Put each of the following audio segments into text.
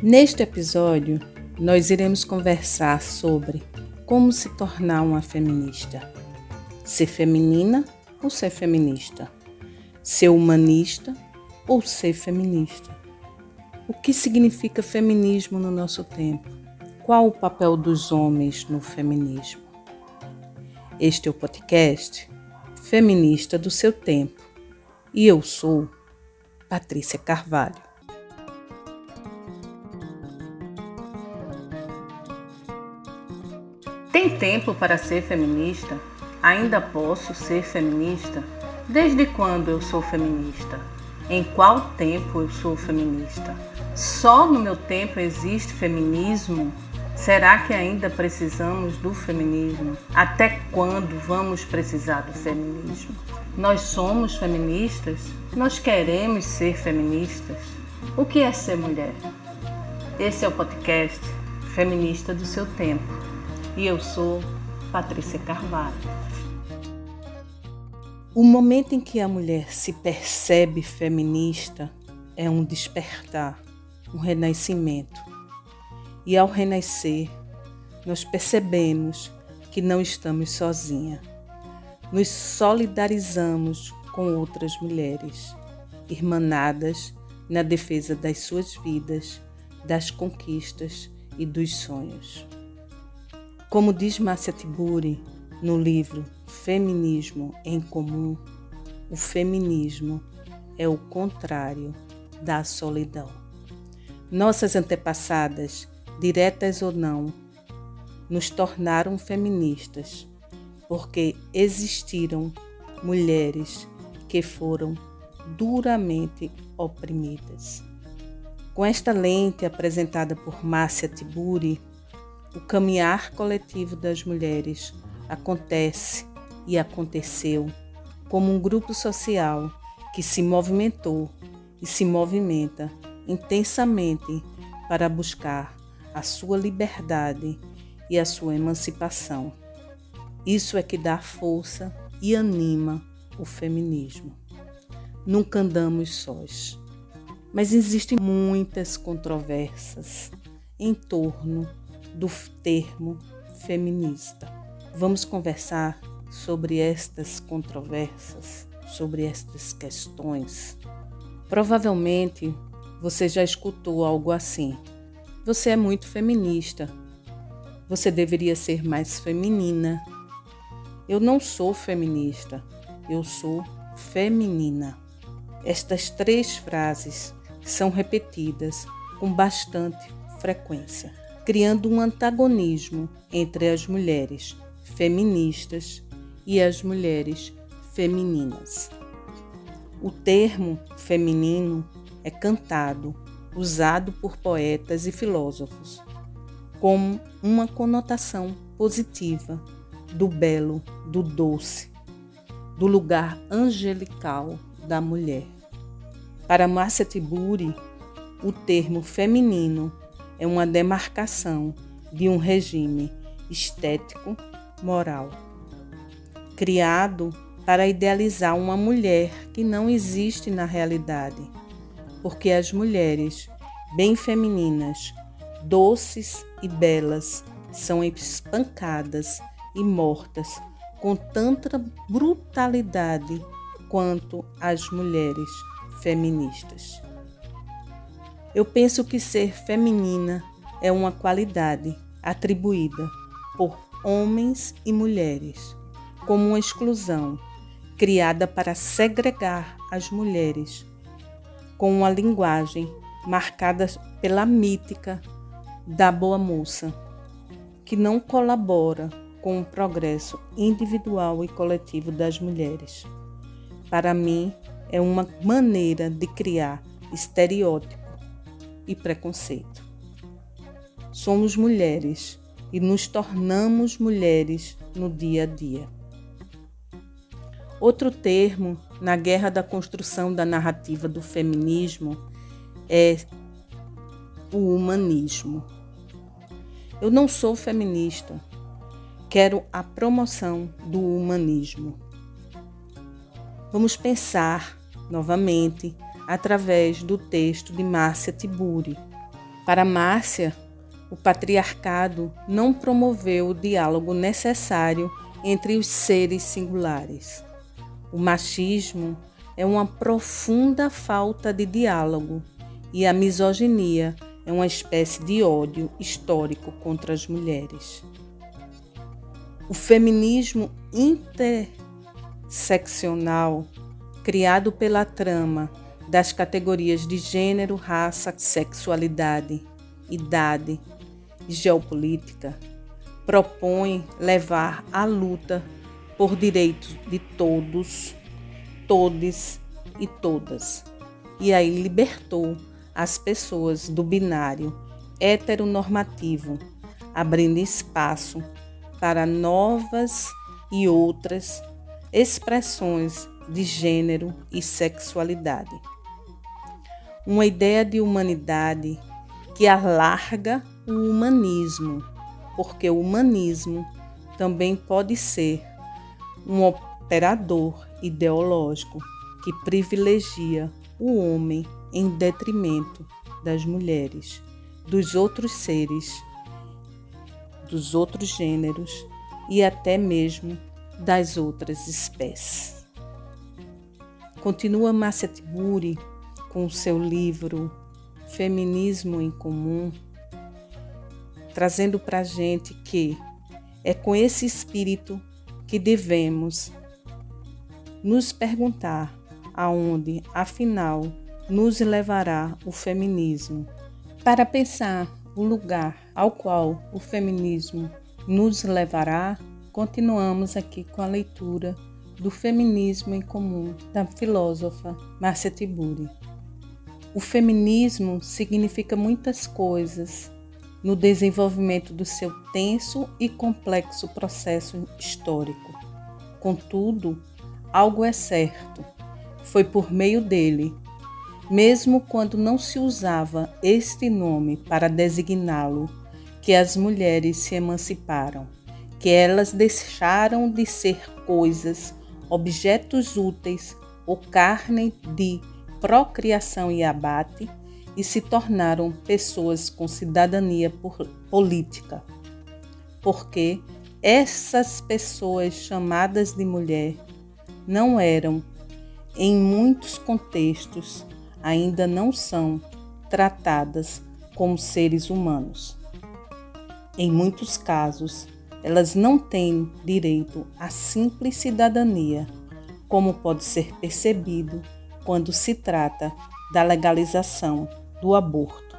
Neste episódio, nós iremos conversar sobre como se tornar uma feminista. Ser feminina ou ser feminista? Ser humanista ou ser feminista? O que significa feminismo no nosso tempo? Qual o papel dos homens no feminismo? Este é o podcast Feminista do seu tempo e eu sou Patrícia Carvalho. Tempo para ser feminista? Ainda posso ser feminista? Desde quando eu sou feminista? Em qual tempo eu sou feminista? Só no meu tempo existe feminismo? Será que ainda precisamos do feminismo? Até quando vamos precisar do feminismo? Nós somos feministas? Nós queremos ser feministas? O que é ser mulher? Esse é o podcast Feminista do seu tempo. E eu sou Patrícia Carvalho. O momento em que a mulher se percebe feminista é um despertar, um renascimento. E ao renascer, nós percebemos que não estamos sozinhas. Nos solidarizamos com outras mulheres, irmanadas na defesa das suas vidas, das conquistas e dos sonhos. Como diz Márcia Tiburi no livro Feminismo em Comum, o feminismo é o contrário da solidão. Nossas antepassadas, diretas ou não, nos tornaram feministas porque existiram mulheres que foram duramente oprimidas. Com esta lente apresentada por Márcia Tiburi, o caminhar coletivo das mulheres acontece e aconteceu como um grupo social que se movimentou e se movimenta intensamente para buscar a sua liberdade e a sua emancipação. Isso é que dá força e anima o feminismo. Nunca andamos sós, mas existem muitas controvérsias em torno do termo feminista. Vamos conversar sobre estas controvérsias, sobre estas questões. Provavelmente você já escutou algo assim: você é muito feminista, você deveria ser mais feminina. Eu não sou feminista, eu sou feminina. Estas três frases são repetidas com bastante frequência, criando um antagonismo entre as mulheres feministas e as mulheres femininas. O termo feminino é cantado, usado por poetas e filósofos, como uma conotação positiva do belo, do doce, do lugar angelical da mulher. Para Márcia Tiburi, o termo feminino é uma demarcação de um regime estético moral criado para idealizar uma mulher que não existe na realidade, porque as mulheres, bem femininas, doces e belas, são espancadas e mortas com tanta brutalidade quanto as mulheres feministas. Eu penso que ser feminina é uma qualidade atribuída por homens e mulheres como uma exclusão criada para segregar as mulheres, com uma linguagem marcada pela mítica da boa moça, que não colabora com o progresso individual e coletivo das mulheres. Para mim, é uma maneira de criar estereótipo e preconceito. Somos mulheres e nos tornamos mulheres no dia a dia. Outro termo na guerra da construção da narrativa do feminismo é o humanismo. Eu não sou feminista, quero a promoção do humanismo. Vamos pensar novamente através do texto de Márcia Tiburi, Para Márcia, o patriarcado não promoveu o diálogo necessário entre os seres singulares. O machismo é uma profunda falta de diálogo e a misoginia é uma espécie de ódio histórico contra as mulheres. O feminismo interseccional, criado pela trama das categorias de gênero, raça, sexualidade, idade e geopolítica, propõe levar a luta por direitos de todos, todes e todas. E aí libertou as pessoas do binário heteronormativo, abrindo espaço para novas e outras expressões de gênero e sexualidade. Uma ideia de humanidade que alarga o humanismo, porque o humanismo também pode ser um operador ideológico que privilegia o homem em detrimento das mulheres, dos outros seres, dos outros gêneros e até mesmo das outras espécies. Continua Márcia Com seu livro Feminismo em Comum, trazendo para a gente que é com esse espírito que devemos nos perguntar aonde, afinal, nos levará o feminismo. Para pensar o lugar ao qual o feminismo nos levará, continuamos aqui com a leitura do Feminismo em Comum da filósofa Márcia Tiburi. O feminismo significa muitas coisas no desenvolvimento do seu tenso e complexo processo histórico. Contudo, algo é certo: foi por meio dele, mesmo quando não se usava este nome para designá-lo, que as mulheres se emanciparam, que elas deixaram de ser coisas, objetos úteis ou carne de procriação e abate e se tornaram pessoas com cidadania política. Porque essas pessoas chamadas de mulher não eram, em muitos contextos, ainda não são tratadas como seres humanos. Em muitos casos, elas não têm direito à simples cidadania, como pode ser percebido quando se trata da legalização do aborto?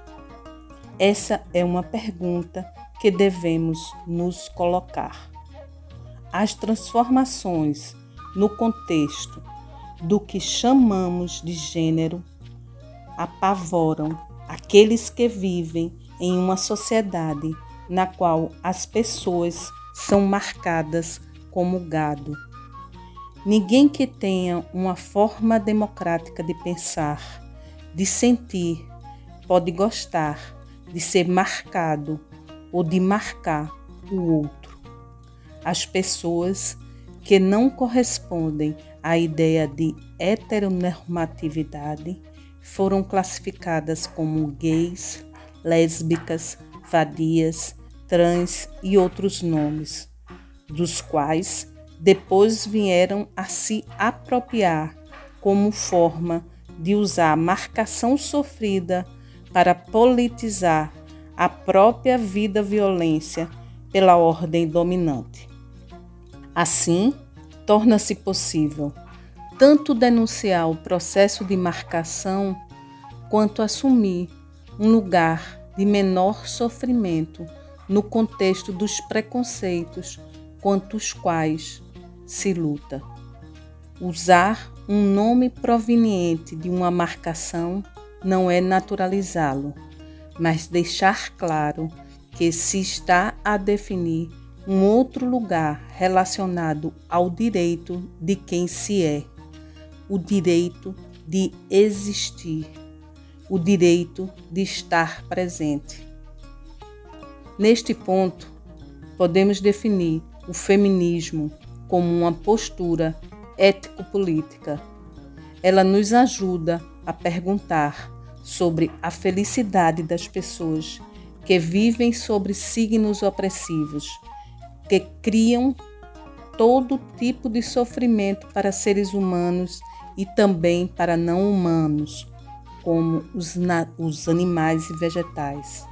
Essa é uma pergunta que devemos nos colocar. As transformações no contexto do que chamamos de gênero apavoram aqueles que vivem em uma sociedade na qual as pessoas são marcadas como gado Ninguém que tenha uma forma democrática de pensar, de sentir, pode gostar de ser marcado ou de marcar o outro. As pessoas que não correspondem à ideia de heteronormatividade foram classificadas como gays, lésbicas, vadias, trans e outros nomes, dos quais depois vieram a se apropriar como forma de usar a marcação sofrida para politizar a própria vida violência pela ordem dominante. Assim, torna-se possível tanto denunciar o processo de marcação quanto assumir um lugar de menor sofrimento no contexto dos preconceitos quanto os quais se luta. Usar um nome proveniente de uma marcação não é naturalizá-lo, mas deixar claro que se está a definir um outro lugar relacionado ao direito de quem se é, o direito de existir, o direito de estar presente. Neste ponto, podemos definir o feminismo como uma postura ético-política. Ela nos ajuda a perguntar sobre a felicidade das pessoas que vivem sobre signos opressivos, que criam todo tipo de sofrimento para seres humanos e também para não humanos, como os, os animais e vegetais.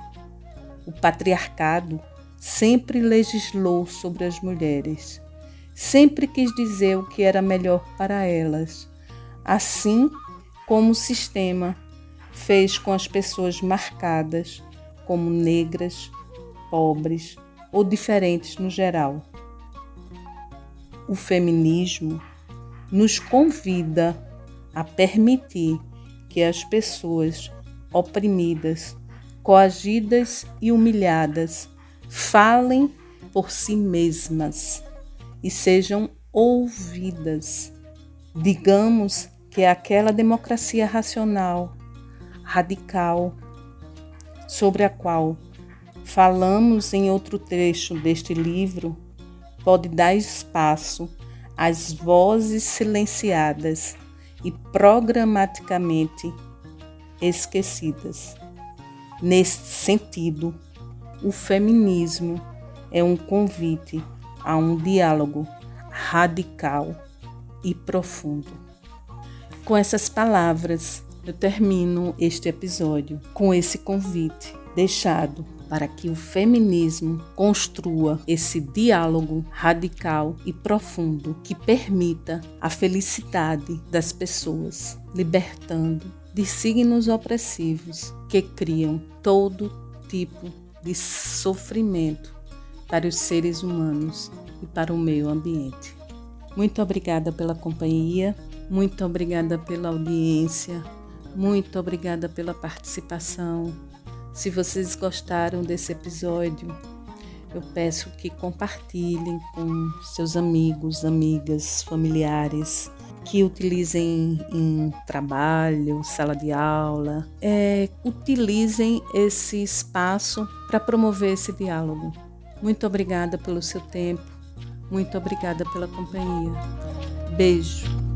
O patriarcado sempre legislou sobre as mulheres, sempre quis dizer o que era melhor para elas, assim como o sistema fez com as pessoas marcadas como negras, pobres ou diferentes no geral. O feminismo nos convida a permitir que as pessoas oprimidas, coagidas e humilhadas falem por si mesmas e sejam ouvidas. Digamos que é aquela democracia racional, radical, sobre a qual falamos em outro trecho deste livro, pode dar espaço às vozes silenciadas e programaticamente esquecidas. Nesse sentido, o feminismo é um convite a um diálogo radical e profundo. Com essas palavras, eu termino este episódio com esse convite deixado para que o feminismo construa esse diálogo radical e profundo que permita a felicidade das pessoas, libertando de signos opressivos que criam todo tipo de sofrimento para os seres humanos e para o meio ambiente. Muito obrigada pela companhia, muito obrigada pela audiência, muito obrigada pela participação. Se vocês gostaram desse episódio, eu peço que compartilhem com seus amigos, amigas, familiares, que utilizem em trabalho, sala de aula, é, utilizem esse espaço para promover esse diálogo. Muito obrigada pelo seu tempo, muito obrigada pela companhia. Beijo.